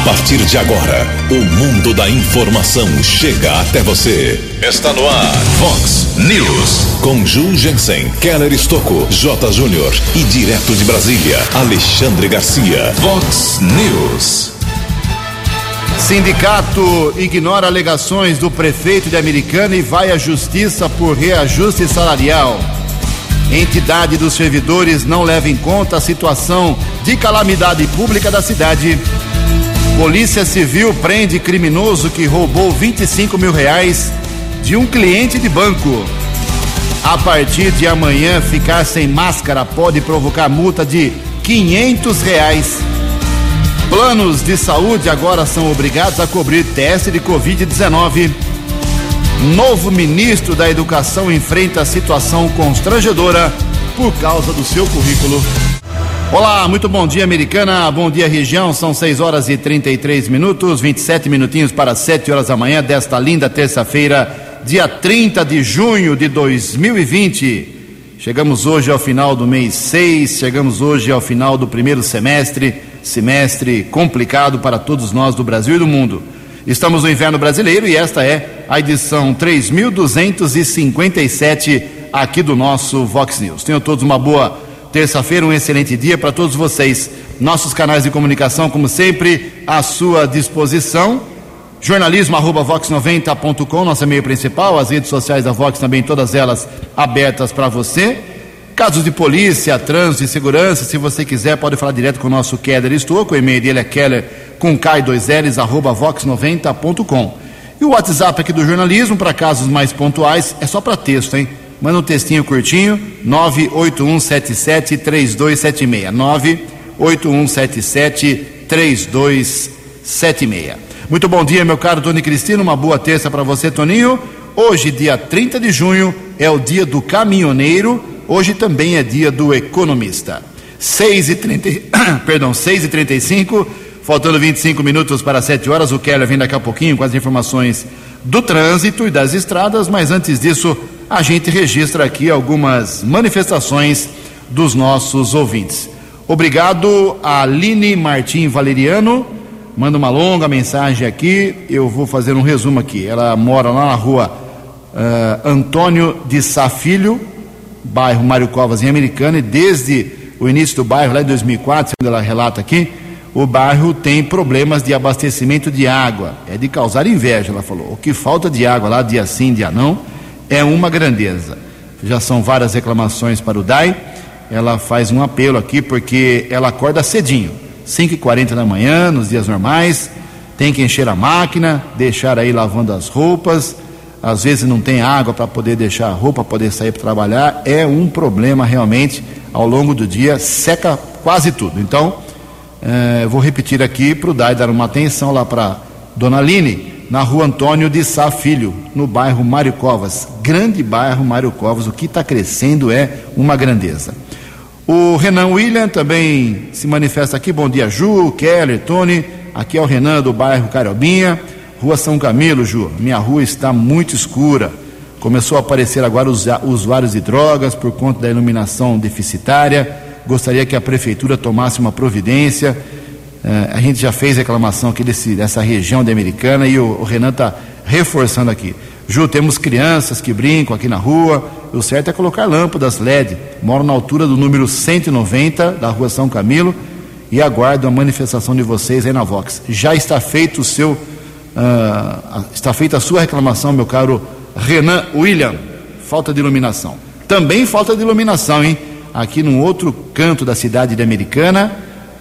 A partir de agora, o mundo da informação chega até você. Está no ar, Fox News. Com Ju Jensen, Keller Estocco, J. Júnior e direto de Brasília, Alexandre Garcia. Fox News. Sindicato ignora alegações do prefeito de Americana e vai à justiça por reajuste salarial. Entidade dos servidores não leva em conta a situação de calamidade pública da cidade. Polícia Civil prende criminoso que roubou 25 mil reais de um cliente de banco. A partir de amanhã, ficar sem máscara pode provocar multa de 500 reais. Planos de saúde agora são obrigados a cobrir teste de Covid-19. Novo ministro da Educação enfrenta situação constrangedora por causa do seu currículo. Olá, muito bom dia, americana. Bom dia, região. São 6 horas e 33 minutos, 27 minutinhos para 7 horas da manhã desta linda terça-feira, dia 30 de junho de 2020. Chegamos hoje ao final do mês 6, chegamos hoje ao final do primeiro semestre, semestre complicado para todos nós do Brasil e do mundo. Estamos no inverno brasileiro e esta é a edição 3257 aqui do nosso Vox News. Tenham todos uma boa terça-feira, um excelente dia para todos vocês. Nossos canais de comunicação, como sempre, à sua disposição. Jornalismo arroba vox90.com, nosso e-mail principal, as redes sociais da Vox também, todas elas abertas para você. Casos de polícia, trânsito e segurança, se você quiser, pode falar direto com o nosso Keller Estouco, o e-mail dele é keller com K2Ls, arroba vox90.com. E o WhatsApp aqui do jornalismo, para casos mais pontuais, é só para texto, hein? Manda um textinho curtinho, 981773276. 981773276. Muito bom dia, meu caro Tony Cristino. Uma boa terça para você, Toninho. Hoje, dia 30 de junho, é o dia do caminhoneiro. Hoje também é dia do economista. 6 e 30, perdão, 6 e 35 faltando 25 minutos para 7 horas. O Keller vem daqui a pouquinho com as informações do trânsito e das estradas, mas antes disso, a gente registra aqui algumas manifestações dos nossos ouvintes. Obrigado a Aline Martim Valeriano, manda uma longa mensagem aqui, eu vou fazer um resumo aqui. Ela mora lá na rua uh, Antônio de Sá Filho, bairro Mário Covas, em Americana, e desde o início do bairro, lá em 2004, segundo ela relata aqui, o bairro tem problemas de abastecimento de água. É de causar inveja, ela falou. O que falta de água lá, dia sim, dia não é uma grandeza. Já são várias reclamações para o DAI. Ela faz um apelo aqui porque ela acorda cedinho, 5h40 da manhã, nos dias normais, tem que encher a máquina, deixar aí lavando as roupas. Às vezes não tem água para poder deixar a roupa, poder sair para trabalhar. É um problema realmente ao longo do dia, seca quase tudo. Então, eh, vou repetir aqui para o DAI dar uma atenção lá para Dona Aline na rua Antônio de Sá Filho, no bairro Mário Covas. Grande bairro Mário Covas, o que está crescendo é uma grandeza. O Renan William também se manifesta aqui. Bom dia, Ju, Keller, Tony. Aqui é o Renan do bairro Carobinha, Rua São Camilo, Ju. Minha rua está muito escura. Começou a aparecer agora os usuários de drogas por conta da iluminação deficitária. Gostaria que a prefeitura tomasse uma providência é, a gente já fez reclamação aqui desse, dessa região de Americana e o, o Renan está reforçando aqui. Ju, temos crianças que brincam aqui na rua. O certo é colocar lâmpadas LED. Moro na altura do número 190 da rua São Camilo e aguardo a manifestação de vocês aí na Vox. Já está feito o seu. Uh, está feita a sua reclamação, meu caro Renan William. Falta de iluminação. Também falta de iluminação, hein? Aqui num outro canto da cidade de Americana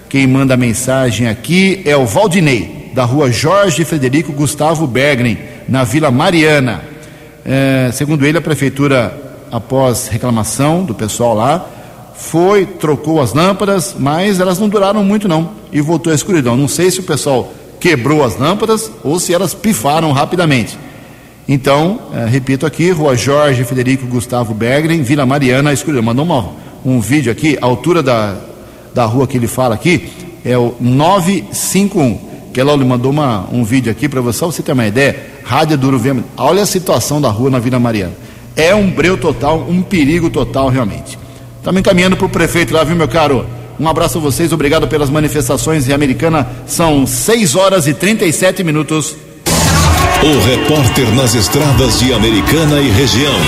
quem manda a mensagem aqui é o Valdinei, da rua Jorge Frederico Gustavo Bergren, na Vila Mariana. É, segundo ele, a prefeitura, após reclamação do pessoal lá, foi, trocou as lâmpadas, mas elas não duraram muito não, e voltou à escuridão. Não sei se o pessoal quebrou as lâmpadas ou se elas pifaram rapidamente. Então, é, repito aqui, Rua Jorge Frederico Gustavo Bergren, Vila Mariana, escuridão. Mandou uma, um vídeo aqui, altura da, da rua que ele fala aqui é o 951. Que ela lhe mandou uma, um vídeo aqui para você, só você ter uma ideia. Rádio Duro Vêmen. Olha a situação da rua na Vila Mariana. É um breu total, um perigo total realmente. Estamos encaminhando para o prefeito lá, viu, meu caro Um abraço a vocês, obrigado pelas manifestações em Americana. São 6 horas e 37 minutos. O repórter nas estradas de Americana e região,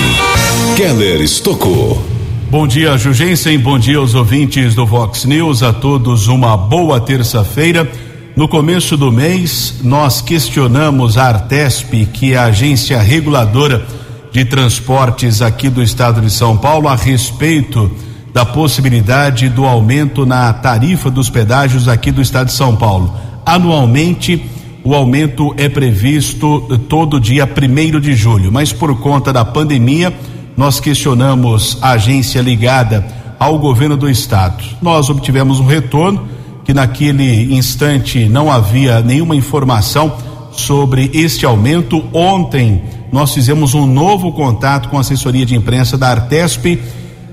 Keller Estocou. Bom dia, Jugensen. Bom dia aos ouvintes do Vox News. A todos uma boa terça-feira. No começo do mês, nós questionamos a Artesp, que é a agência reguladora de transportes aqui do estado de São Paulo, a respeito da possibilidade do aumento na tarifa dos pedágios aqui do estado de São Paulo. Anualmente, o aumento é previsto todo dia primeiro de julho, mas por conta da pandemia, nós questionamos a agência ligada ao governo do estado. Nós obtivemos um retorno que naquele instante não havia nenhuma informação sobre este aumento. Ontem nós fizemos um novo contato com a assessoria de imprensa da Artesp.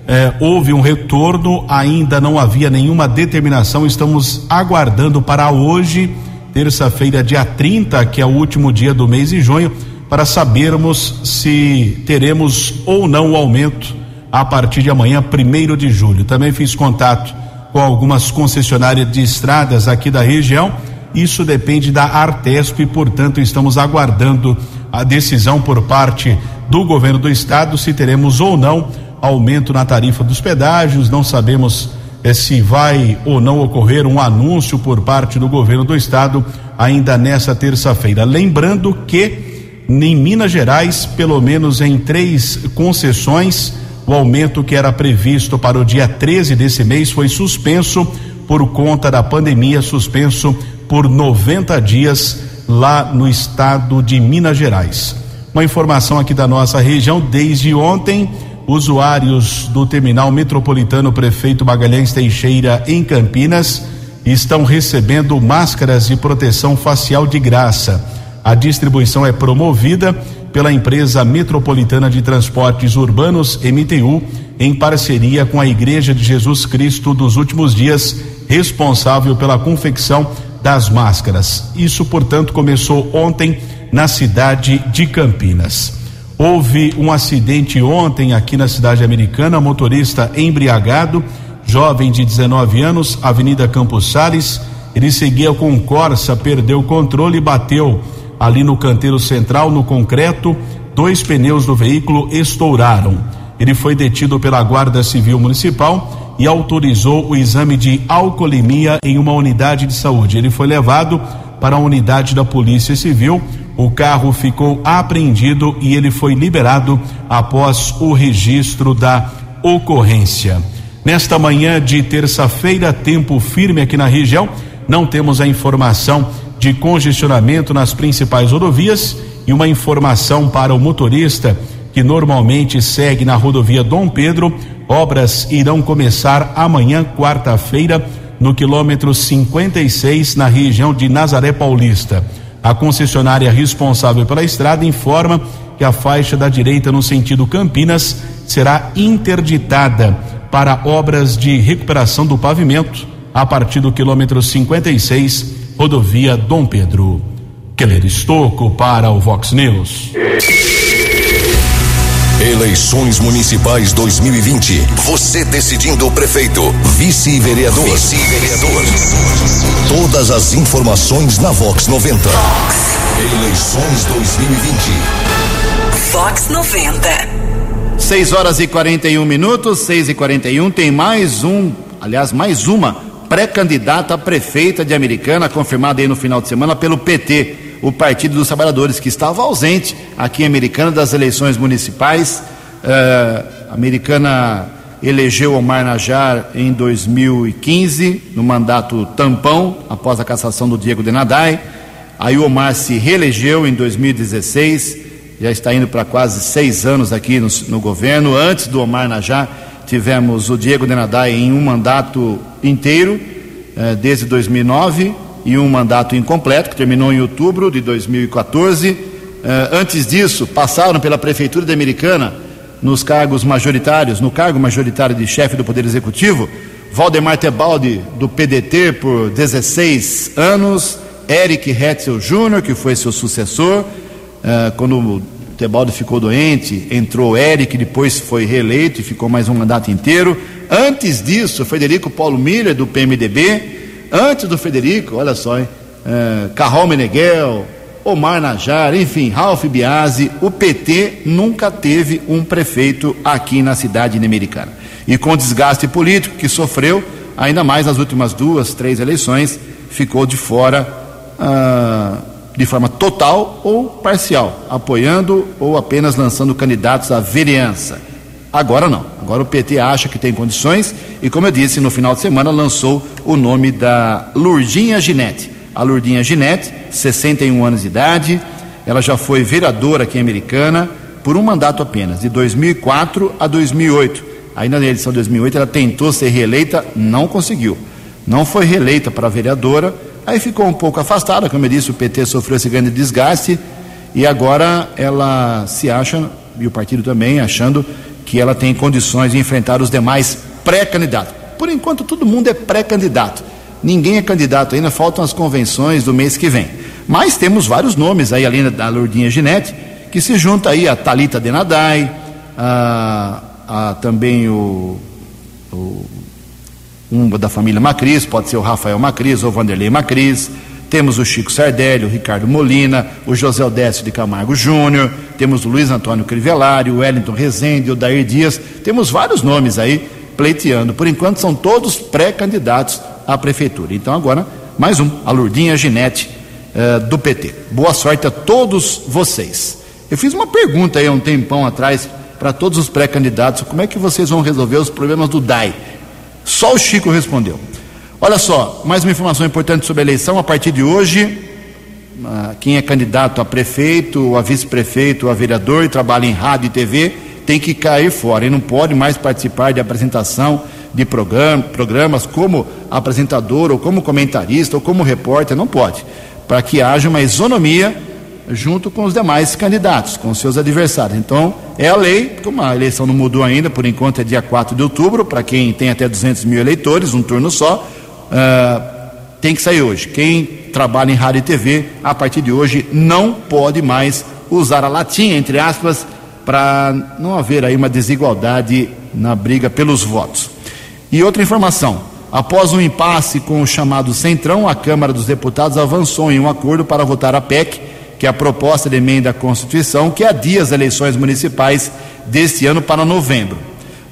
Eh, houve um retorno, ainda não havia nenhuma determinação. Estamos aguardando para hoje, terça-feira, dia 30, que é o último dia do mês de junho, para sabermos se teremos ou não o aumento a partir de amanhã, primeiro de julho. Também fiz contato com algumas concessionárias de estradas aqui da região. Isso depende da Artesp, portanto, estamos aguardando a decisão por parte do governo do estado se teremos ou não aumento na tarifa dos pedágios. Não sabemos eh, se vai ou não ocorrer um anúncio por parte do governo do estado ainda nessa terça-feira. Lembrando que em Minas Gerais, pelo menos em três concessões, o aumento que era previsto para o dia 13 desse mês foi suspenso por conta da pandemia, suspenso por 90 dias lá no estado de Minas Gerais. Uma informação aqui da nossa região, desde ontem, usuários do terminal metropolitano Prefeito Magalhães Teixeira em Campinas estão recebendo máscaras de proteção facial de graça. A distribuição é promovida pela empresa Metropolitana de Transportes Urbanos, MTU, em parceria com a Igreja de Jesus Cristo dos Últimos Dias, responsável pela confecção das máscaras. Isso, portanto, começou ontem na cidade de Campinas. Houve um acidente ontem aqui na cidade americana, motorista embriagado, jovem de 19 anos, Avenida Campos Sales. Ele seguia com Corsa, perdeu o controle e bateu ali no canteiro central, no concreto, dois pneus do veículo estouraram. Ele foi detido pela Guarda Civil Municipal e autorizou o exame de alcoolemia em uma unidade de saúde. Ele foi levado para a unidade da Polícia Civil. O carro ficou apreendido e ele foi liberado após o registro da ocorrência. Nesta manhã de terça-feira, tempo firme aqui na região, não temos a informação de congestionamento nas principais rodovias e uma informação para o motorista que normalmente segue na rodovia Dom Pedro. Obras irão começar amanhã, quarta-feira, no quilômetro 56, na região de Nazaré Paulista. A concessionária responsável pela estrada informa que a faixa da direita no sentido Campinas será interditada para obras de recuperação do pavimento a partir do quilômetro 56 rodovia Dom Pedro. Keller Estocco para o Vox News. Eleições Municipais 2020. Você decidindo o prefeito, vice-vereador. Vice-vereador. Todas as informações na Vox 90. Vox. Eleições 2020. Vox 90. 6 horas e 41 minutos, 6 e 41 tem mais um, aliás, mais uma pré-candidata a prefeita de Americana, confirmada aí no final de semana pelo PT, o Partido dos Trabalhadores, que estava ausente aqui em Americana das eleições municipais. Uh, Americana elegeu Omar Najar em 2015, no mandato tampão, após a cassação do Diego Denadai. Aí o Omar se reelegeu em 2016, já está indo para quase seis anos aqui no, no governo. Antes do Omar Najar, tivemos o Diego Denadai em um mandato inteiro, eh, desde 2009, e um mandato incompleto, que terminou em outubro de 2014. Eh, antes disso, passaram pela Prefeitura de Americana, nos cargos majoritários, no cargo majoritário de chefe do Poder Executivo, Valdemar Tebaldi, do PDT, por 16 anos, Eric Hetzel Júnior, que foi seu sucessor, eh, quando Tebaldo ficou doente, entrou Eric, depois foi reeleito e ficou mais um mandato inteiro. Antes disso, Federico Paulo Miller, do PMDB. Antes do Federico, olha só, hein? É, Carol Meneghel, Omar Najar, enfim, Ralph Biasi, o PT nunca teve um prefeito aqui na cidade americana. E com o desgaste político que sofreu, ainda mais nas últimas duas, três eleições, ficou de fora ah, de forma total ou parcial, apoiando ou apenas lançando candidatos à vereança. Agora não. Agora o PT acha que tem condições e, como eu disse, no final de semana lançou o nome da Lurdinha Ginete. A Lurdinha Ginete, 61 anos de idade, ela já foi vereadora aqui em Americana por um mandato apenas, de 2004 a 2008. Ainda na eleição de 2008 ela tentou ser reeleita, não conseguiu. Não foi reeleita para vereadora, aí ficou um pouco afastada, como eu disse, o PT sofreu esse grande desgaste e agora ela se acha, e o partido também, achando que ela tem condições de enfrentar os demais pré-candidatos. Por enquanto, todo mundo é pré-candidato. Ninguém é candidato ainda, faltam as convenções do mês que vem. Mas temos vários nomes aí, além da Lourdinha Ginete, que se junta aí a Talita Denadai, a, a também o, o, um da família Macris, pode ser o Rafael Macris ou o Vanderlei Macris, temos o Chico Sardelli, o Ricardo Molina, o José Odécio de Camargo Júnior, temos o Luiz Antônio Crivellari, o Wellington Rezende, o Dair Dias, temos vários nomes aí pleiteando. Por enquanto são todos pré-candidatos à prefeitura. Então agora, mais um, a Lurdinha Ginete uh, do PT. Boa sorte a todos vocês. Eu fiz uma pergunta aí há um tempão atrás para todos os pré-candidatos, como é que vocês vão resolver os problemas do DAI? Só o Chico respondeu. Olha só, mais uma informação importante sobre a eleição. A partir de hoje, ah, quem é candidato a prefeito, a vice-prefeito, a vereador e trabalha em rádio e TV tem que cair fora e não pode mais participar de apresentação de programa, programas como apresentador ou como comentarista ou como repórter, não pode, para que haja uma isonomia junto com os demais candidatos, com seus adversários. Então, é a lei, como a eleição não mudou ainda, por enquanto é dia 4 de outubro, para quem tem até 200 mil eleitores, um turno só, uh, tem que sair hoje. Quem trabalha em rádio e TV, a partir de hoje, não pode mais usar a latinha, entre aspas, para não haver aí uma desigualdade na briga pelos votos. E outra informação: após um impasse com o chamado Centrão, a Câmara dos Deputados avançou em um acordo para votar a PEC, que é a proposta de emenda à Constituição, que adia as eleições municipais deste ano para novembro.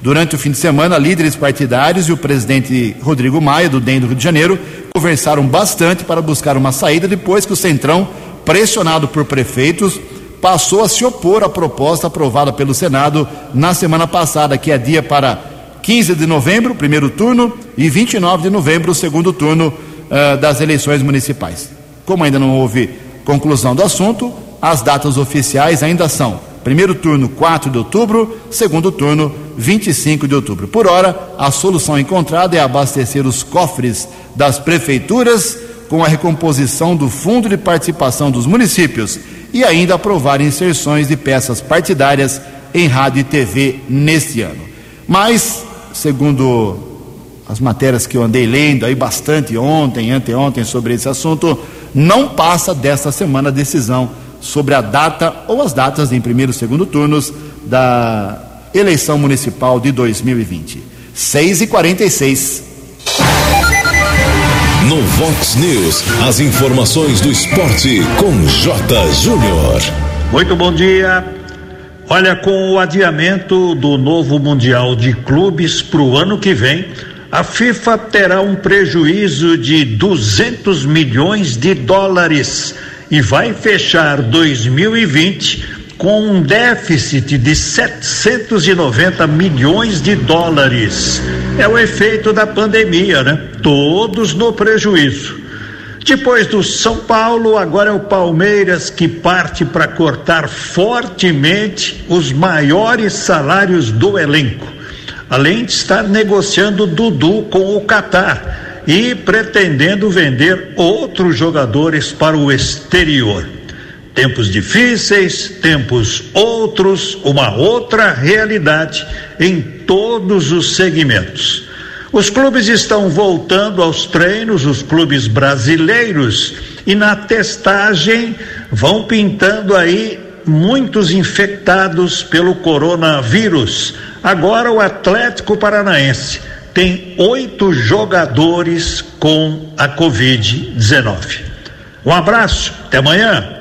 Durante o fim de semana, líderes partidários e o presidente Rodrigo Maia, do DEM do Rio de Janeiro, conversaram bastante para buscar uma saída depois que o Centrão, pressionado por prefeitos, passou a se opor à proposta aprovada pelo Senado na semana passada, que é dia para 15 de novembro, primeiro turno, e 29 de novembro, segundo turno uh, das eleições municipais. Como ainda não houve conclusão do assunto, as datas oficiais ainda são Primeiro turno, 4 de outubro. Segundo turno, 25 de outubro. Por hora, a solução encontrada é abastecer os cofres das prefeituras com a recomposição do Fundo de Participação dos Municípios e ainda aprovar inserções de peças partidárias em rádio e TV neste ano. Mas, segundo as matérias que eu andei lendo aí bastante ontem, anteontem sobre esse assunto, não passa desta semana a decisão sobre a data ou as datas em primeiro e segundo turnos da eleição municipal de 2020. 6 e 46 No Vox News, as informações do esporte com J. Júnior. Muito bom dia. Olha, com o adiamento do novo Mundial de Clubes para o ano que vem, a FIFA terá um prejuízo de 200 milhões de dólares e vai fechar 2020 com um déficit de 790 milhões de dólares. É o efeito da pandemia, né? Todos no prejuízo. Depois do São Paulo, agora é o Palmeiras que parte para cortar fortemente os maiores salários do elenco. Além de estar negociando Dudu com o Catar e pretendendo vender outros jogadores para o exterior. Tempos difíceis, tempos outros, uma outra realidade em todos os segmentos. Os clubes estão voltando aos treinos, os clubes brasileiros, e na testagem vão pintando aí muitos infectados pelo coronavírus. Agora o Atlético Paranaense tem oito jogadores com a Covid-19. Um abraço, até amanhã.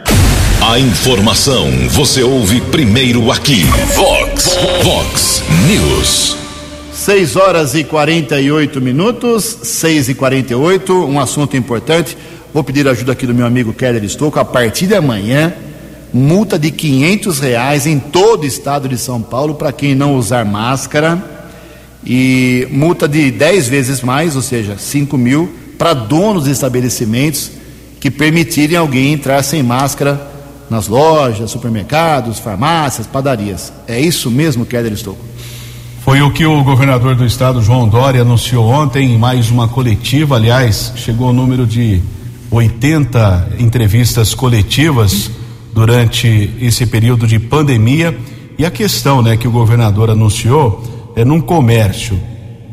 A informação você ouve primeiro aqui. Vox, Vox News. 6 horas e 48 minutos, 6 e 48 um assunto importante. Vou pedir ajuda aqui do meu amigo Keller Estouco. A partir de amanhã, multa de 500 reais em todo o estado de São Paulo para quem não usar máscara e multa de 10 vezes mais, ou seja, 5 mil, para donos de estabelecimentos que permitirem alguém entrar sem máscara nas lojas, supermercados, farmácias, padarias. É isso mesmo, Keller Estouco? Foi o que o governador do estado, João Dória, anunciou ontem em mais uma coletiva. Aliás, chegou o número de 80 entrevistas coletivas durante esse período de pandemia. E a questão né, que o governador anunciou é num comércio,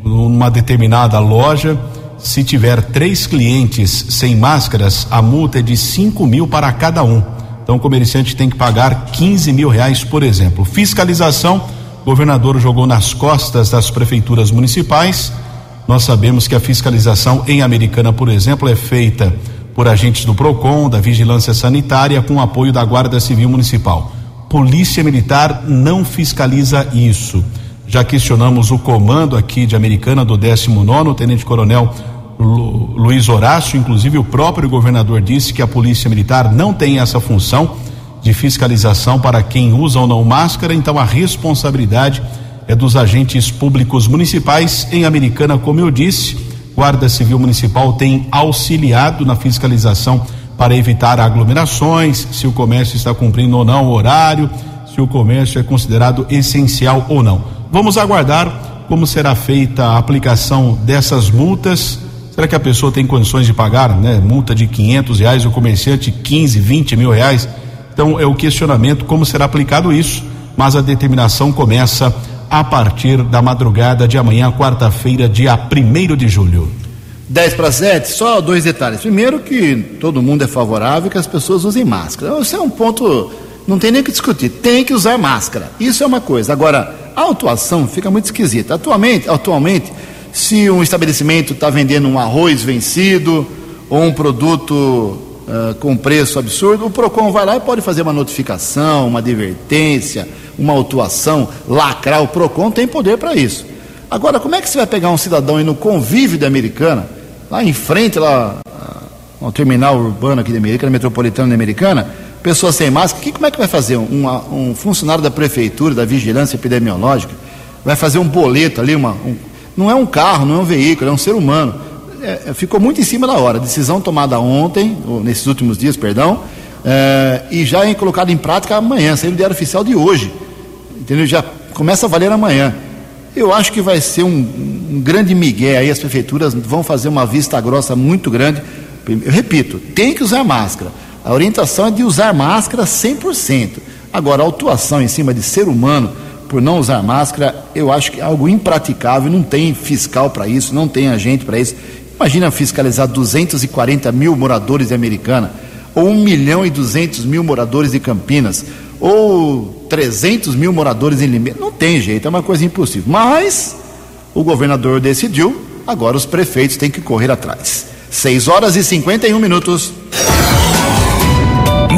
numa determinada loja, se tiver três clientes sem máscaras, a multa é de 5 mil para cada um. Então o comerciante tem que pagar 15 mil reais, por exemplo. Fiscalização, o governador jogou nas costas das prefeituras municipais. Nós sabemos que a fiscalização em Americana, por exemplo, é feita por agentes do PROCON, da Vigilância Sanitária, com apoio da Guarda Civil Municipal. Polícia Militar não fiscaliza isso. Já questionamos o comando aqui de Americana do 19, o Tenente Coronel Lu, Luiz Horácio, inclusive o próprio governador disse que a Polícia Militar não tem essa função de fiscalização para quem usa ou não máscara, então a responsabilidade é dos agentes públicos municipais. Em Americana, como eu disse, Guarda Civil Municipal tem auxiliado na fiscalização para evitar aglomerações, se o comércio está cumprindo ou não o horário, se o comércio é considerado essencial ou não. Vamos aguardar como será feita a aplicação dessas multas Será que a pessoa tem condições de pagar, né? Multa de quinhentos reais, o comerciante 15, 20 mil reais. Então é o questionamento como será aplicado isso, mas a determinação começa a partir da madrugada de amanhã, quarta-feira, dia 1 de julho. 10 para 7, só dois detalhes. Primeiro, que todo mundo é favorável que as pessoas usem máscara. Isso é um ponto, não tem nem que discutir. Tem que usar máscara. Isso é uma coisa. Agora, a atuação fica muito esquisita. Atualmente, atualmente se um estabelecimento está vendendo um arroz vencido ou um produto uh, com preço absurdo, o PROCON vai lá e pode fazer uma notificação, uma advertência, uma autuação, lacrar. O PROCON tem poder para isso. Agora, como é que você vai pegar um cidadão aí no convívio da Americana, lá em frente, lá ao terminal urbano aqui da Americana, metropolitana da Americana, pessoa sem máscara, que, como é que vai fazer? Um, um funcionário da prefeitura, da vigilância epidemiológica, vai fazer um boleto ali, uma, um, não é um carro, não é um veículo, é um ser humano. É, é, ficou muito em cima da hora. Decisão tomada ontem, ou nesses últimos dias, perdão, é, e já é colocada em prática amanhã, saindo do diário oficial de hoje. Entendeu? Já começa a valer amanhã. Eu acho que vai ser um, um grande migué aí, as prefeituras vão fazer uma vista grossa muito grande. Eu repito, tem que usar máscara. A orientação é de usar máscara 100%. Agora, a autuação em cima de ser humano, por não usar máscara, eu acho que é algo impraticável, não tem fiscal para isso, não tem agente para isso. Imagina fiscalizar 240 mil moradores de Americana, ou 1 milhão e 200 mil moradores de Campinas, ou 300 mil moradores em Limeira. Não tem jeito, é uma coisa impossível. Mas o governador decidiu, agora os prefeitos têm que correr atrás. 6 horas e 51 minutos.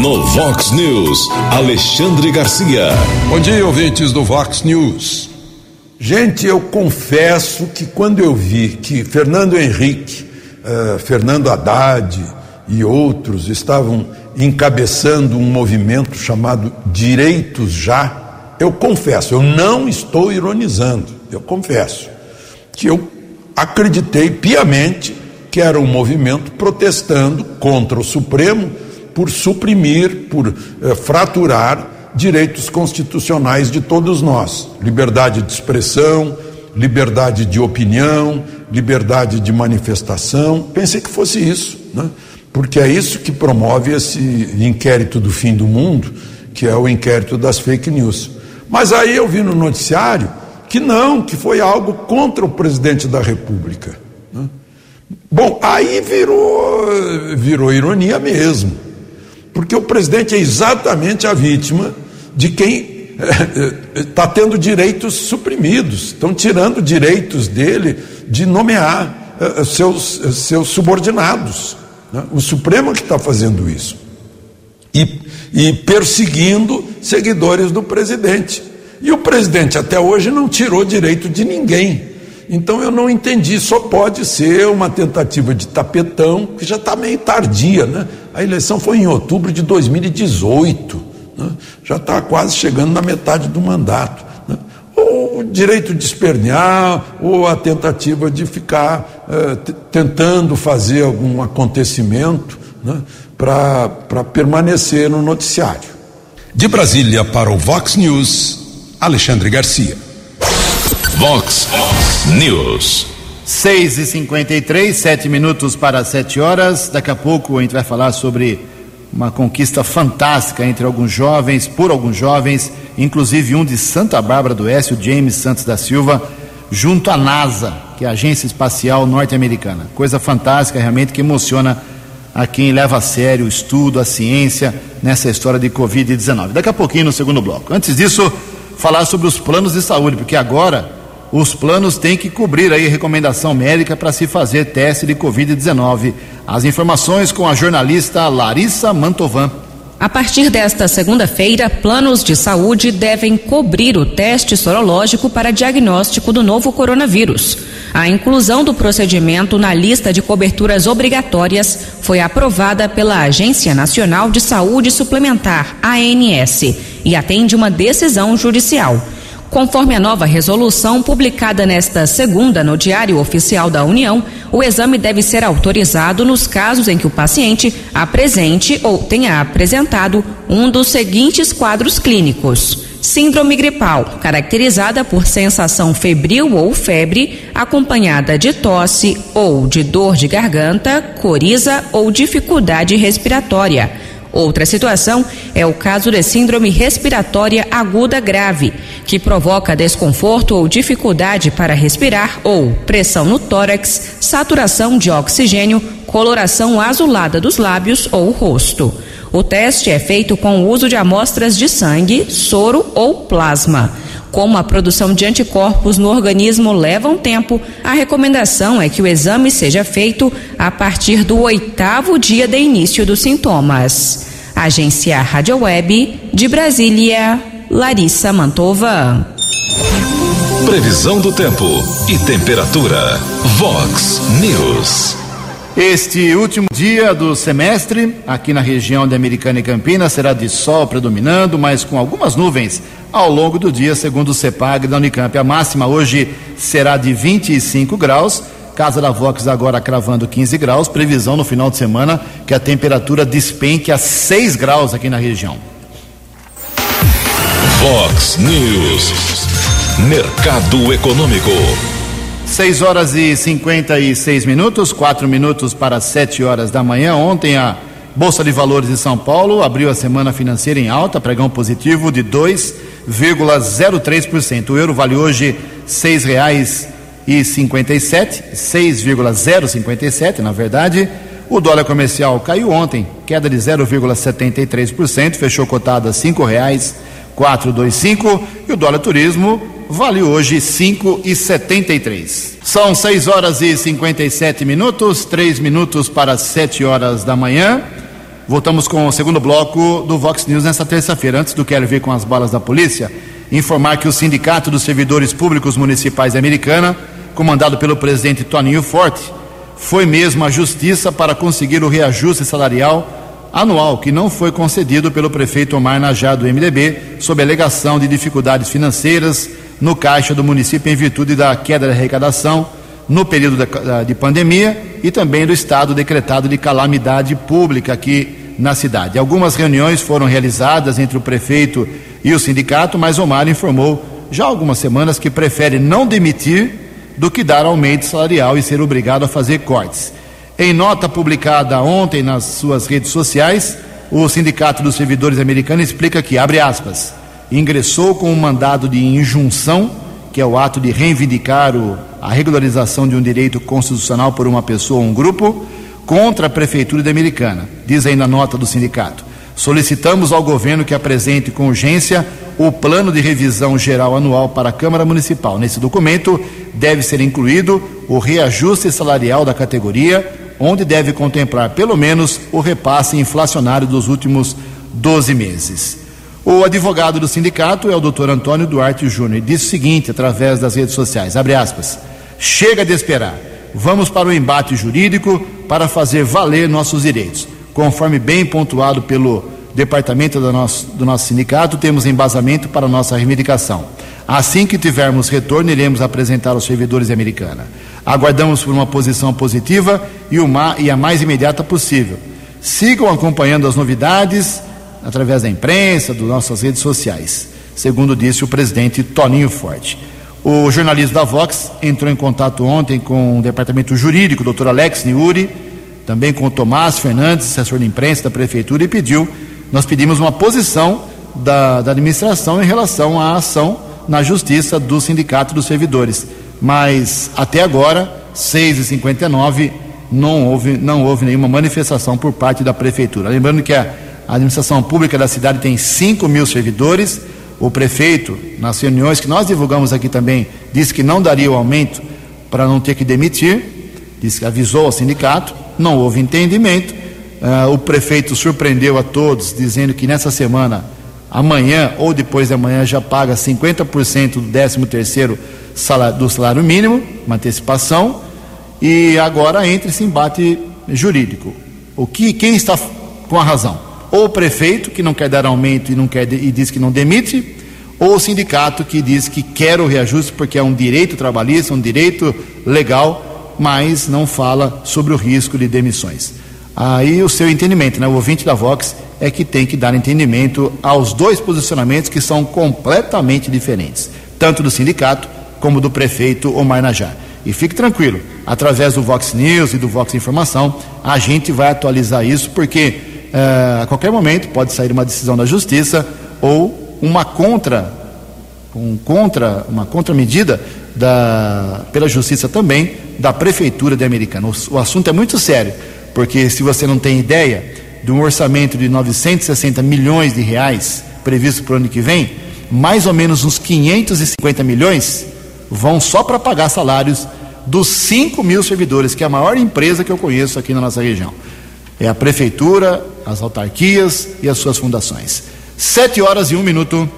No Vox News, Alexandre Garcia. Bom dia, ouvintes do Vox News. Gente, eu confesso que quando eu vi que Fernando Henrique, uh, Fernando Haddad e outros estavam encabeçando um movimento chamado Direitos Já, eu confesso, eu não estou ironizando, eu confesso que eu acreditei piamente que era um movimento protestando contra o Supremo por suprimir, por eh, fraturar direitos constitucionais de todos nós: liberdade de expressão, liberdade de opinião, liberdade de manifestação. Pensei que fosse isso, né? porque é isso que promove esse inquérito do fim do mundo, que é o inquérito das fake news. Mas aí eu vi no noticiário que não, que foi algo contra o presidente da República. Né? Bom, aí virou, virou ironia mesmo. Porque o presidente é exatamente a vítima de quem está tendo direitos suprimidos, estão tirando direitos dele de nomear uh, seus, seus subordinados. Né? O Supremo que está fazendo isso. E, e perseguindo seguidores do presidente. E o presidente até hoje não tirou direito de ninguém. Então eu não entendi, só pode ser uma tentativa de tapetão, que já está meio tardia, né? A eleição foi em outubro de 2018, né? já está quase chegando na metade do mandato. Né? Ou o direito de espernear, ou a tentativa de ficar eh, tentando fazer algum acontecimento né? para permanecer no noticiário. De Brasília para o Vox News, Alexandre Garcia. Vox News. 6 e 53 sete minutos para sete horas. Daqui a pouco a gente vai falar sobre uma conquista fantástica entre alguns jovens, por alguns jovens, inclusive um de Santa Bárbara do Oeste, o James Santos da Silva, junto à NASA, que é a Agência Espacial Norte-Americana. Coisa fantástica, realmente, que emociona a quem leva a sério o estudo, a ciência nessa história de Covid-19. Daqui a pouquinho no segundo bloco. Antes disso, falar sobre os planos de saúde, porque agora os planos têm que cobrir aí recomendação médica para se fazer teste de Covid-19. As informações com a jornalista Larissa Mantovan. A partir desta segunda-feira, planos de saúde devem cobrir o teste sorológico para diagnóstico do novo coronavírus. A inclusão do procedimento na lista de coberturas obrigatórias foi aprovada pela Agência Nacional de Saúde Suplementar, ANS, e atende uma decisão judicial. Conforme a nova resolução publicada nesta segunda no Diário Oficial da União, o exame deve ser autorizado nos casos em que o paciente apresente ou tenha apresentado um dos seguintes quadros clínicos: síndrome gripal, caracterizada por sensação febril ou febre, acompanhada de tosse ou de dor de garganta, coriza ou dificuldade respiratória Outra situação é o caso de síndrome respiratória aguda grave, que provoca desconforto ou dificuldade para respirar ou pressão no tórax, saturação de oxigênio, coloração azulada dos lábios ou rosto. O teste é feito com o uso de amostras de sangue, soro ou plasma. Como a produção de anticorpos no organismo leva um tempo, a recomendação é que o exame seja feito a partir do oitavo dia de início dos sintomas. Agência Rádio Web de Brasília, Larissa Mantova. Previsão do tempo e temperatura. Vox News. Este último dia do semestre, aqui na região de Americana e Campinas, será de sol predominando, mas com algumas nuvens ao longo do dia, segundo o CEPAG da Unicamp. A máxima hoje será de 25 graus. Casa da Vox agora cravando 15 graus. Previsão no final de semana que a temperatura despenque a 6 graus aqui na região. Vox News. Mercado Econômico. 6 horas e 56 minutos, 4 minutos para 7 horas da manhã. Ontem a Bolsa de Valores de São Paulo abriu a semana financeira em alta, pregão positivo de 2,03%. O euro vale hoje R$ 6,57, 6,057 na verdade. O dólar comercial caiu ontem, queda de 0,73%, fechou cotado a R$ 5,425 e o dólar turismo vale hoje R$ 5,73. São 6 horas e 57 minutos, 3 minutos para 7 horas da manhã. Voltamos com o segundo bloco do Vox News nesta terça-feira. Antes do Quero Ver com as balas da polícia, informar que o Sindicato dos Servidores Públicos Municipais Americana, comandado pelo presidente Toninho Forte, foi mesmo à justiça para conseguir o reajuste salarial anual que não foi concedido pelo prefeito Omar Najá do MDB, sob alegação de dificuldades financeiras no caixa do município em virtude da queda da arrecadação no período de pandemia e também do estado decretado de calamidade pública aqui na cidade. Algumas reuniões foram realizadas entre o prefeito e o sindicato, mas Omar informou já há algumas semanas que prefere não demitir do que dar aumento salarial e ser obrigado a fazer cortes. Em nota publicada ontem nas suas redes sociais, o Sindicato dos Servidores Americanos explica que, abre aspas, ingressou com um mandado de injunção, que é o ato de reivindicar o a regularização de um direito constitucional por uma pessoa ou um grupo contra a Prefeitura de Americana. Diz aí na nota do sindicato. Solicitamos ao governo que apresente com urgência o plano de revisão geral anual para a Câmara Municipal. Nesse documento deve ser incluído o reajuste salarial da categoria, onde deve contemplar pelo menos o repasse inflacionário dos últimos 12 meses. O advogado do sindicato é o doutor Antônio Duarte Júnior. Disse o seguinte através das redes sociais: aspas. Chega de esperar. Vamos para o embate jurídico para fazer valer nossos direitos. Conforme bem pontuado pelo departamento do nosso, do nosso sindicato, temos embasamento para nossa reivindicação. Assim que tivermos retorno, iremos apresentar aos servidores americana. Aguardamos por uma posição positiva e, uma, e a mais imediata possível. Sigam acompanhando as novidades através da imprensa, das nossas redes sociais, segundo disse o presidente Toninho Forte. O jornalista da Vox entrou em contato ontem com o departamento jurídico, doutor Alex Niuri, também com o Tomás Fernandes, assessor de imprensa da prefeitura, e pediu nós pedimos uma posição da, da administração em relação à ação na justiça do Sindicato dos Servidores. Mas até agora, 6h59, não houve, não houve nenhuma manifestação por parte da prefeitura. Lembrando que a administração pública da cidade tem 5 mil servidores. O prefeito, nas reuniões que nós divulgamos aqui também, disse que não daria o aumento para não ter que demitir, disse que avisou ao sindicato, não houve entendimento Uh, o prefeito surpreendeu a todos, dizendo que nessa semana, amanhã ou depois de amanhã, já paga 50% do 13 terceiro salário, do salário mínimo, uma antecipação, e agora entra esse embate jurídico. O que, quem está com a razão? Ou o prefeito, que não quer dar aumento e, não quer, e diz que não demite, ou o sindicato, que diz que quer o reajuste porque é um direito trabalhista, um direito legal, mas não fala sobre o risco de demissões aí o seu entendimento, né? O ouvinte da Vox é que tem que dar entendimento aos dois posicionamentos que são completamente diferentes, tanto do sindicato como do prefeito Omar Najar. E fique tranquilo, através do Vox News e do Vox Informação, a gente vai atualizar isso, porque a qualquer momento pode sair uma decisão da Justiça ou uma contra, um contra uma contramedida da, pela Justiça também da Prefeitura de Americana. O, o assunto é muito sério porque se você não tem ideia de um orçamento de 960 milhões de reais previsto para o ano que vem, mais ou menos uns 550 milhões vão só para pagar salários dos 5 mil servidores, que é a maior empresa que eu conheço aqui na nossa região. É a prefeitura, as autarquias e as suas fundações. Sete horas e um minuto.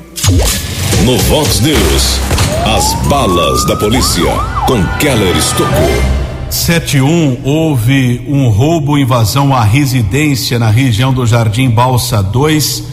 No Vox News, as balas da polícia com Keller Estocou. 71 houve um roubo invasão à residência na região do Jardim Balsa 2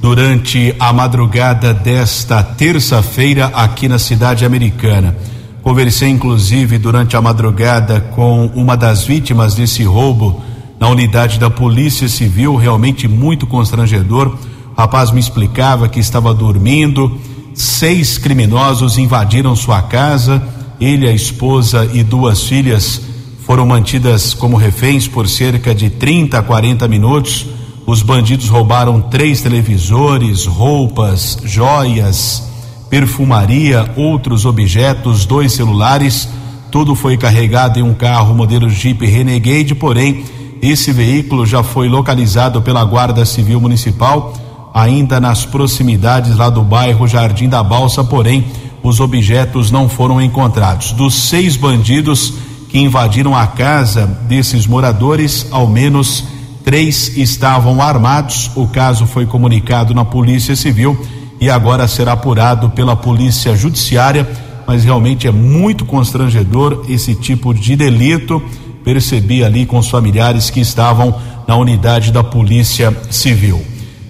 durante a madrugada desta terça-feira aqui na cidade americana. Conversei inclusive durante a madrugada com uma das vítimas desse roubo na unidade da Polícia Civil, realmente muito constrangedor. O rapaz me explicava que estava dormindo, seis criminosos invadiram sua casa, ele, a esposa e duas filhas foram mantidas como reféns por cerca de 30 a 40 minutos. Os bandidos roubaram três televisores, roupas, joias, perfumaria, outros objetos, dois celulares. Tudo foi carregado em um carro modelo Jeep Renegade, porém, esse veículo já foi localizado pela Guarda Civil Municipal, ainda nas proximidades lá do bairro Jardim da Balsa, porém, os objetos não foram encontrados. Dos seis bandidos, que invadiram a casa desses moradores, ao menos três estavam armados. O caso foi comunicado na Polícia Civil e agora será apurado pela Polícia Judiciária. Mas realmente é muito constrangedor esse tipo de delito. Percebi ali com os familiares que estavam na unidade da Polícia Civil.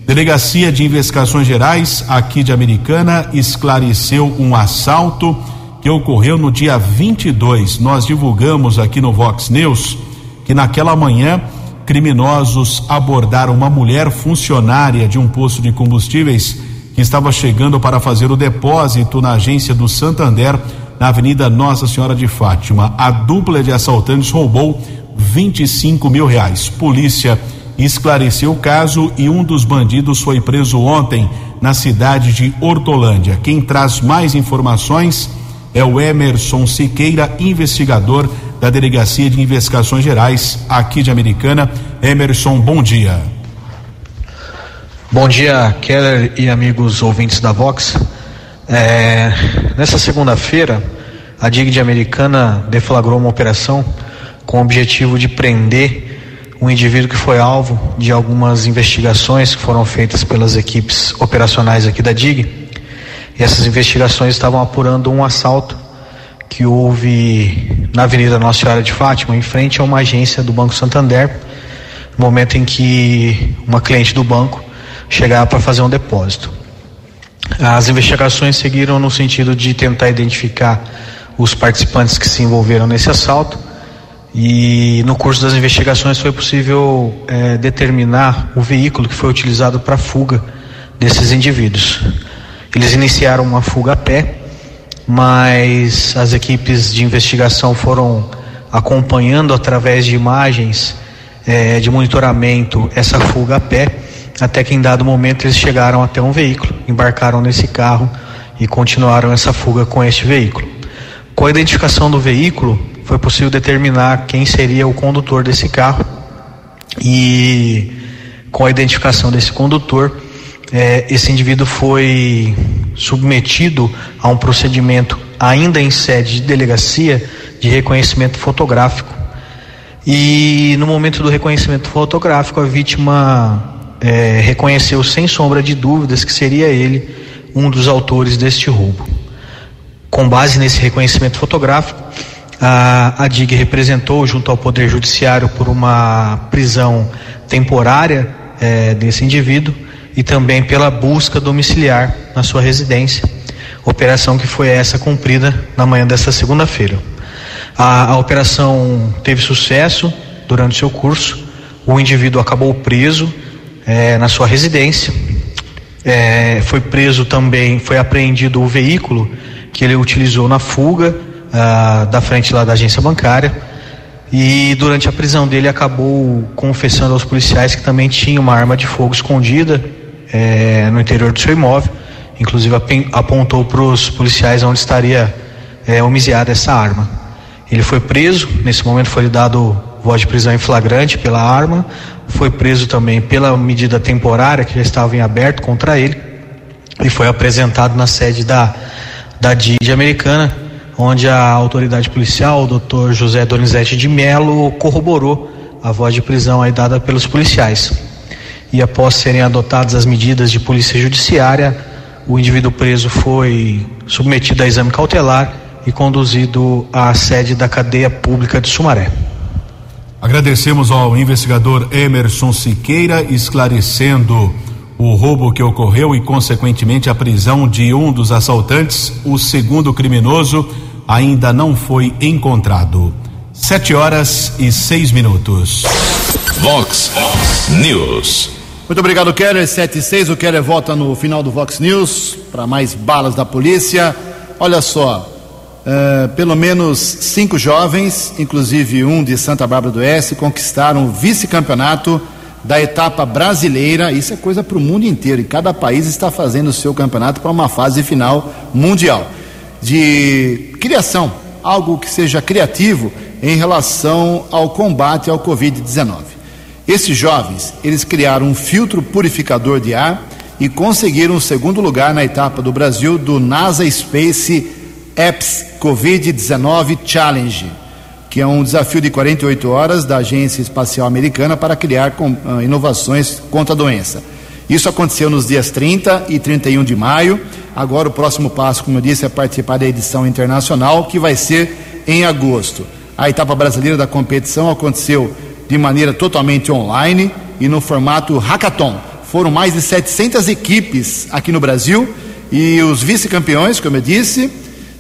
Delegacia de Investigações Gerais aqui de Americana esclareceu um assalto que ocorreu no dia 22. Nós divulgamos aqui no Vox News que naquela manhã criminosos abordaram uma mulher funcionária de um posto de combustíveis que estava chegando para fazer o depósito na agência do Santander, na Avenida Nossa Senhora de Fátima. A dupla de assaltantes roubou 25 mil reais. Polícia esclareceu o caso e um dos bandidos foi preso ontem na cidade de Hortolândia. Quem traz mais informações é o Emerson Siqueira, investigador da Delegacia de Investigações Gerais aqui de Americana. Emerson, bom dia. Bom dia, Keller e amigos ouvintes da Vox. É, nessa segunda-feira, a DIG de Americana deflagrou uma operação com o objetivo de prender um indivíduo que foi alvo de algumas investigações que foram feitas pelas equipes operacionais aqui da DIG. E essas investigações estavam apurando um assalto que houve na Avenida Nossa Senhora de Fátima, em frente a uma agência do Banco Santander, no momento em que uma cliente do banco chegava para fazer um depósito. As investigações seguiram no sentido de tentar identificar os participantes que se envolveram nesse assalto e no curso das investigações foi possível é, determinar o veículo que foi utilizado para a fuga desses indivíduos. Eles iniciaram uma fuga a pé, mas as equipes de investigação foram acompanhando através de imagens é, de monitoramento essa fuga a pé, até que em dado momento eles chegaram até um veículo, embarcaram nesse carro e continuaram essa fuga com este veículo. Com a identificação do veículo, foi possível determinar quem seria o condutor desse carro e com a identificação desse condutor, é, esse indivíduo foi submetido a um procedimento ainda em sede de delegacia de reconhecimento fotográfico. E no momento do reconhecimento fotográfico, a vítima é, reconheceu sem sombra de dúvidas que seria ele um dos autores deste roubo. Com base nesse reconhecimento fotográfico, a, a DIG representou junto ao Poder Judiciário por uma prisão temporária é, desse indivíduo e também pela busca domiciliar na sua residência, operação que foi essa cumprida na manhã desta segunda-feira. A, a operação teve sucesso durante seu curso, o indivíduo acabou preso é, na sua residência, é, foi preso também, foi apreendido o veículo que ele utilizou na fuga ah, da frente lá da agência bancária e durante a prisão dele acabou confessando aos policiais que também tinha uma arma de fogo escondida é, no interior do seu imóvel. Inclusive apontou para os policiais onde estaria é, essa arma. Ele foi preso, nesse momento foi dado voz de prisão em flagrante pela arma, foi preso também pela medida temporária que já estava em aberto contra ele e foi apresentado na sede da, da DID americana, onde a autoridade policial, o doutor José Donizete de Melo, corroborou a voz de prisão aí dada pelos policiais e após serem adotadas as medidas de polícia judiciária, o indivíduo preso foi submetido a exame cautelar e conduzido à sede da cadeia pública de Sumaré. Agradecemos ao investigador Emerson Siqueira esclarecendo o roubo que ocorreu e, consequentemente, a prisão de um dos assaltantes. O segundo criminoso ainda não foi encontrado. Sete horas e seis minutos. Vox News. Muito obrigado, Keller. 7 e 6. O Keller volta no final do Vox News para mais balas da polícia. Olha só, uh, pelo menos cinco jovens, inclusive um de Santa Bárbara do Oeste, conquistaram o vice-campeonato da etapa brasileira. Isso é coisa para o mundo inteiro. E cada país está fazendo o seu campeonato para uma fase final mundial de criação, algo que seja criativo em relação ao combate ao Covid-19. Esses jovens, eles criaram um filtro purificador de ar e conseguiram o segundo lugar na etapa do Brasil do NASA Space Apps Covid-19 Challenge, que é um desafio de 48 horas da Agência Espacial Americana para criar uh, inovações contra a doença. Isso aconteceu nos dias 30 e 31 de maio. Agora o próximo passo, como eu disse, é participar da edição internacional, que vai ser em agosto. A etapa brasileira da competição aconteceu de maneira totalmente online e no formato hackathon. Foram mais de 700 equipes aqui no Brasil e os vice-campeões, como eu disse,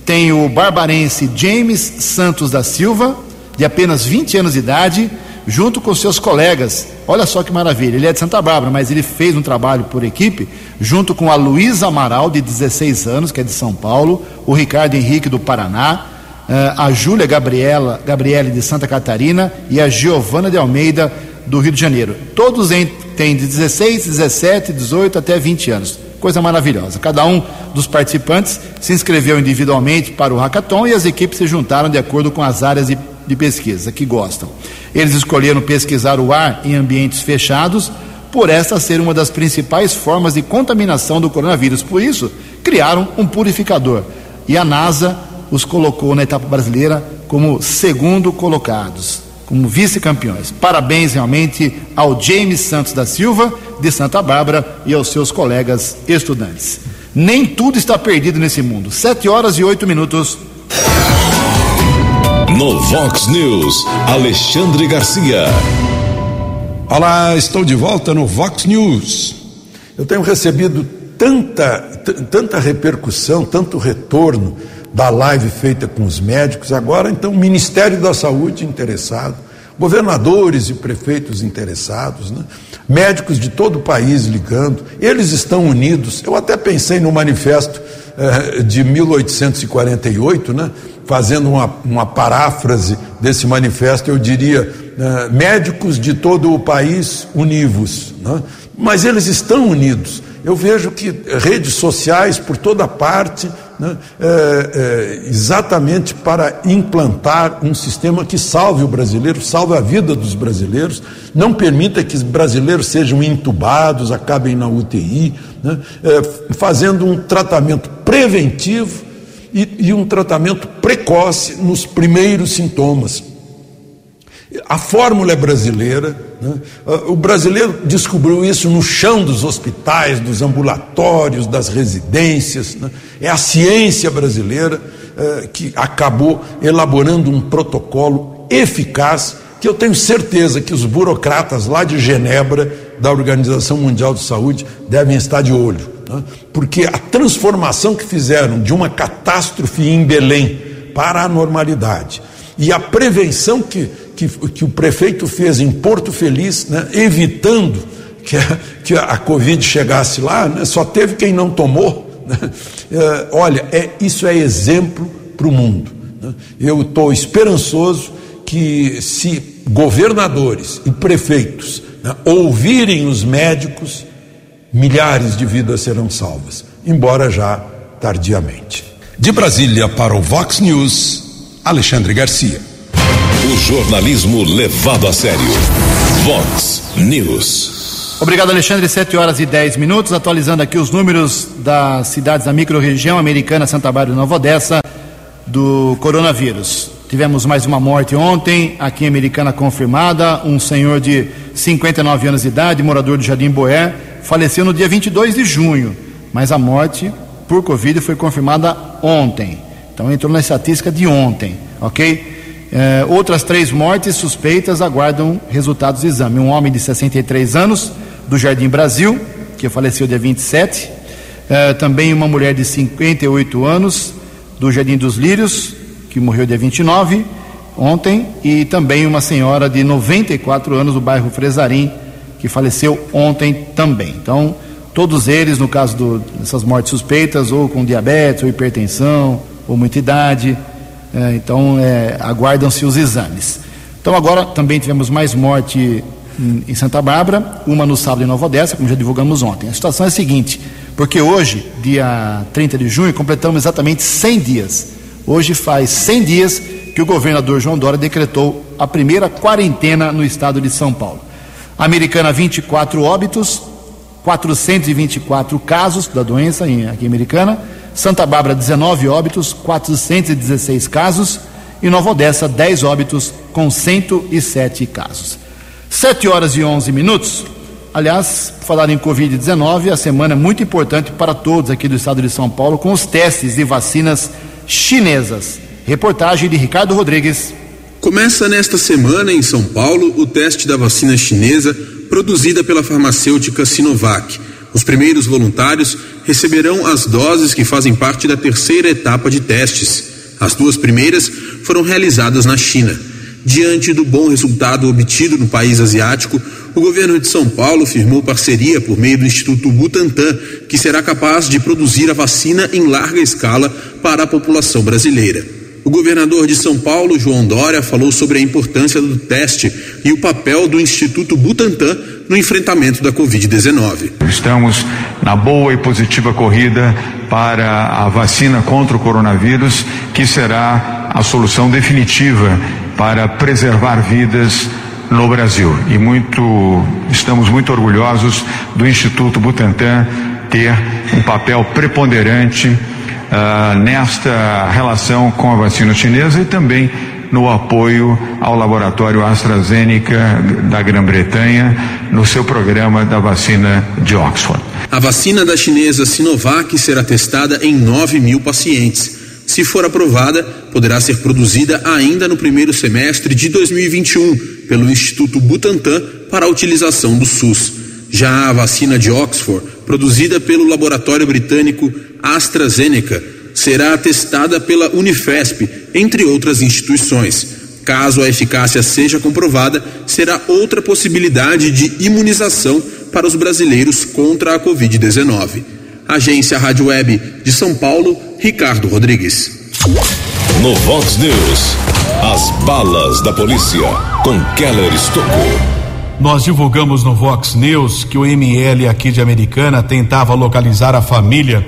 tem o barbarense James Santos da Silva, de apenas 20 anos de idade, junto com seus colegas. Olha só que maravilha, ele é de Santa Bárbara, mas ele fez um trabalho por equipe, junto com a Luísa Amaral, de 16 anos, que é de São Paulo, o Ricardo Henrique do Paraná, eh, a Júlia Gabriela, Gabriele de Santa Catarina e a Giovana de Almeida do Rio de Janeiro. Todos têm de 16, 17, 18 até 20 anos. Coisa maravilhosa. Cada um dos participantes se inscreveu individualmente para o hackathon e as equipes se juntaram de acordo com as áreas de, de pesquisa que gostam. Eles escolheram pesquisar o ar em ambientes fechados por esta ser uma das principais formas de contaminação do coronavírus. Por isso, criaram um purificador. E a NASA os colocou na etapa brasileira como segundo colocados, como vice-campeões. Parabéns realmente ao James Santos da Silva, de Santa Bárbara, e aos seus colegas estudantes. Nem tudo está perdido nesse mundo. Sete horas e oito minutos. No Vox News, Alexandre Garcia. Olá, estou de volta no Vox News. Eu tenho recebido tanta, tanta repercussão, tanto retorno da live feita com os médicos, agora então o Ministério da Saúde interessado, governadores e prefeitos interessados, né? médicos de todo o país ligando, eles estão unidos. Eu até pensei no manifesto eh, de 1848, né? fazendo uma, uma paráfrase desse manifesto, eu diria: eh, médicos de todo o país univos. Né? Mas eles estão unidos. Eu vejo que redes sociais por toda parte, né, é, é, exatamente para implantar um sistema que salve o brasileiro, salve a vida dos brasileiros, não permita que os brasileiros sejam entubados, acabem na UTI, né, é, fazendo um tratamento preventivo e, e um tratamento precoce nos primeiros sintomas. A fórmula é brasileira. Né? O brasileiro descobriu isso no chão dos hospitais, dos ambulatórios, das residências. Né? É a ciência brasileira eh, que acabou elaborando um protocolo eficaz que eu tenho certeza que os burocratas lá de Genebra, da Organização Mundial de Saúde, devem estar de olho. Né? Porque a transformação que fizeram de uma catástrofe em Belém para a normalidade e a prevenção que que, que o prefeito fez em Porto Feliz, né, evitando que a, que a Covid chegasse lá, né, só teve quem não tomou. Né, é, olha, é, isso é exemplo para o mundo. Né, eu estou esperançoso que, se governadores e prefeitos né, ouvirem os médicos, milhares de vidas serão salvas, embora já tardiamente. De Brasília para o Vox News, Alexandre Garcia. O jornalismo levado a sério. Vox News. Obrigado, Alexandre. 7 horas e 10 minutos. Atualizando aqui os números das cidades da microrregião americana, Santa Bárbara e Nova Odessa, do coronavírus. Tivemos mais uma morte ontem, aqui em Americana confirmada. Um senhor de 59 anos de idade, morador do Jardim Boé, faleceu no dia 22 de junho. Mas a morte por Covid foi confirmada ontem. Então entrou na estatística de ontem, ok? É, outras três mortes suspeitas aguardam resultados do exame. Um homem de 63 anos, do Jardim Brasil, que faleceu dia 27. É, também uma mulher de 58 anos, do Jardim dos Lírios, que morreu dia 29, ontem. E também uma senhora de 94 anos, do bairro Fresarim, que faleceu ontem também. Então, todos eles, no caso do, dessas mortes suspeitas, ou com diabetes, ou hipertensão, ou muita idade é, então, é, aguardam-se os exames. Então, agora também tivemos mais morte em, em Santa Bárbara, uma no sábado em Nova Odessa, como já divulgamos ontem. A situação é a seguinte, porque hoje, dia 30 de junho, completamos exatamente 100 dias. Hoje faz 100 dias que o governador João Dória decretou a primeira quarentena no estado de São Paulo. Americana, 24 óbitos, 424 casos da doença aqui em Americana Santa Bárbara 19 óbitos, 416 casos e Nova Odessa 10 óbitos com 107 casos. 7 horas e 11 minutos. Aliás, falar em Covid-19, a semana é muito importante para todos aqui do estado de São Paulo com os testes de vacinas chinesas. Reportagem de Ricardo Rodrigues. Começa nesta semana em São Paulo o teste da vacina chinesa produzida pela farmacêutica Sinovac. Os primeiros voluntários receberão as doses que fazem parte da terceira etapa de testes. As duas primeiras foram realizadas na China. Diante do bom resultado obtido no país asiático, o governo de São Paulo firmou parceria por meio do Instituto Butantan, que será capaz de produzir a vacina em larga escala para a população brasileira. O governador de São Paulo, João Dória, falou sobre a importância do teste e o papel do Instituto Butantan no enfrentamento da Covid-19. Estamos na boa e positiva corrida para a vacina contra o coronavírus, que será a solução definitiva para preservar vidas no Brasil. E muito, estamos muito orgulhosos do Instituto Butantan ter um papel preponderante uh, nesta relação com a vacina chinesa e também no apoio ao laboratório AstraZeneca da Grã-Bretanha no seu programa da vacina de Oxford. A vacina da chinesa Sinovac será testada em 9 mil pacientes. Se for aprovada, poderá ser produzida ainda no primeiro semestre de 2021 pelo Instituto Butantan para a utilização do SUS. Já a vacina de Oxford, produzida pelo laboratório britânico AstraZeneca, será testada pela Unifesp, entre outras instituições. Caso a eficácia seja comprovada, será outra possibilidade de imunização para os brasileiros contra a Covid-19. Agência Rádio Web de São Paulo, Ricardo Rodrigues. No Vox News, as balas da polícia com Keller Estocou. Nós divulgamos no Vox News que o ML aqui de Americana tentava localizar a família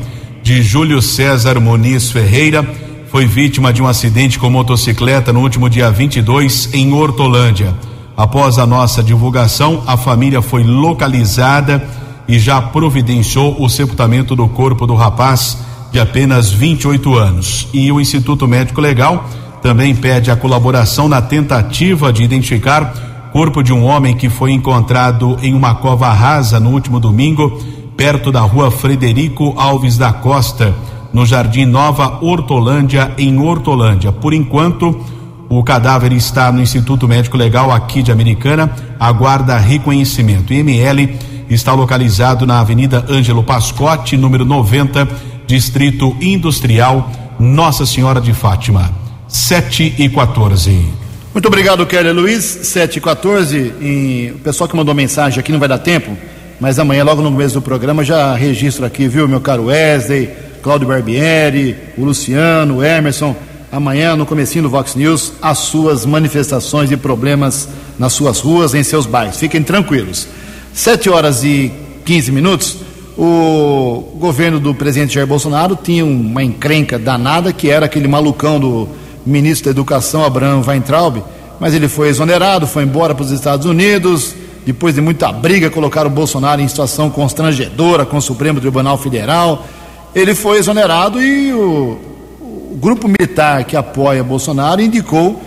de Júlio César Muniz Ferreira. Foi vítima de um acidente com motocicleta no último dia 22 em Hortolândia. Após a nossa divulgação, a família foi localizada e já providenciou o sepultamento do corpo do rapaz de apenas 28 anos. E o Instituto Médico Legal também pede a colaboração na tentativa de identificar corpo de um homem que foi encontrado em uma cova rasa no último domingo perto da rua Frederico Alves da Costa, no Jardim Nova Hortolândia, em Hortolândia. Por enquanto, o cadáver está no Instituto Médico Legal aqui de Americana, aguarda reconhecimento. IML está localizado na Avenida Ângelo Pascotti, número 90, Distrito Industrial, Nossa Senhora de Fátima. 7 e 14. Muito obrigado, Kelly Luiz. 7 e 14. E o pessoal que mandou mensagem aqui não vai dar tempo mas amanhã, logo no começo do programa, já registro aqui, viu, meu caro Wesley, Cláudio Barbieri, o Luciano, o Emerson. Amanhã, no comecinho do Vox News, as suas manifestações e problemas nas suas ruas, em seus bairros. Fiquem tranquilos. Sete horas e 15 minutos, o governo do presidente Jair Bolsonaro tinha uma encrenca danada, que era aquele malucão do ministro da Educação, Abraham Weintraub, mas ele foi exonerado, foi embora para os Estados Unidos, depois de muita briga, colocaram o Bolsonaro em situação constrangedora com o Supremo Tribunal Federal. Ele foi exonerado e o, o grupo militar que apoia Bolsonaro indicou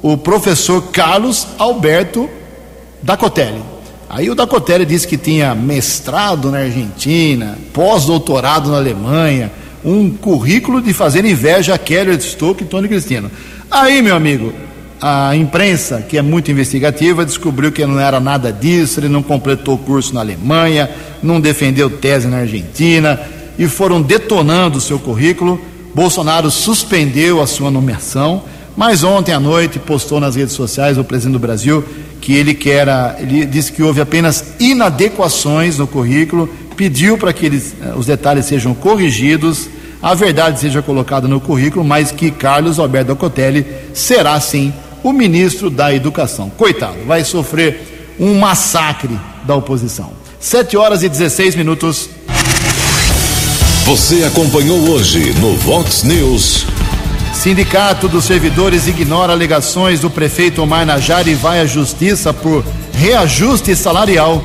o professor Carlos Alberto Dacotelli. Aí o Dacotelli disse que tinha mestrado na Argentina, pós-doutorado na Alemanha, um currículo de fazer inveja a Keller Stoke e Tony Cristino. Aí, meu amigo, a imprensa, que é muito investigativa, descobriu que não era nada disso, ele não completou curso na Alemanha, não defendeu tese na Argentina e foram detonando o seu currículo. Bolsonaro suspendeu a sua nomeação, mas ontem à noite postou nas redes sociais o presidente do Brasil que ele quer, ele disse que houve apenas inadequações no currículo, pediu para que eles, eh, os detalhes sejam corrigidos, a verdade seja colocada no currículo, mas que Carlos Alberto Cotelli será sim o ministro da Educação. Coitado, vai sofrer um massacre da oposição. 7 horas e 16 minutos. Você acompanhou hoje no Vox News. Sindicato dos Servidores ignora alegações do prefeito Omar Najar e vai à justiça por reajuste salarial.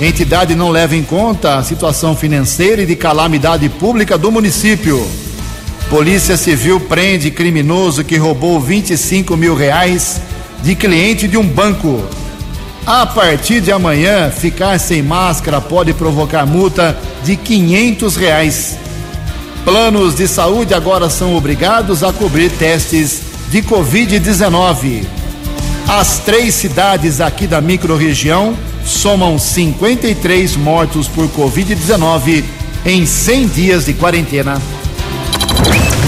Entidade não leva em conta a situação financeira e de calamidade pública do município. Polícia Civil prende criminoso que roubou 25 mil reais de cliente de um banco. A partir de amanhã, ficar sem máscara pode provocar multa de 500 reais. Planos de saúde agora são obrigados a cobrir testes de Covid-19. As três cidades aqui da microrregião somam 53 mortos por Covid-19 em 100 dias de quarentena.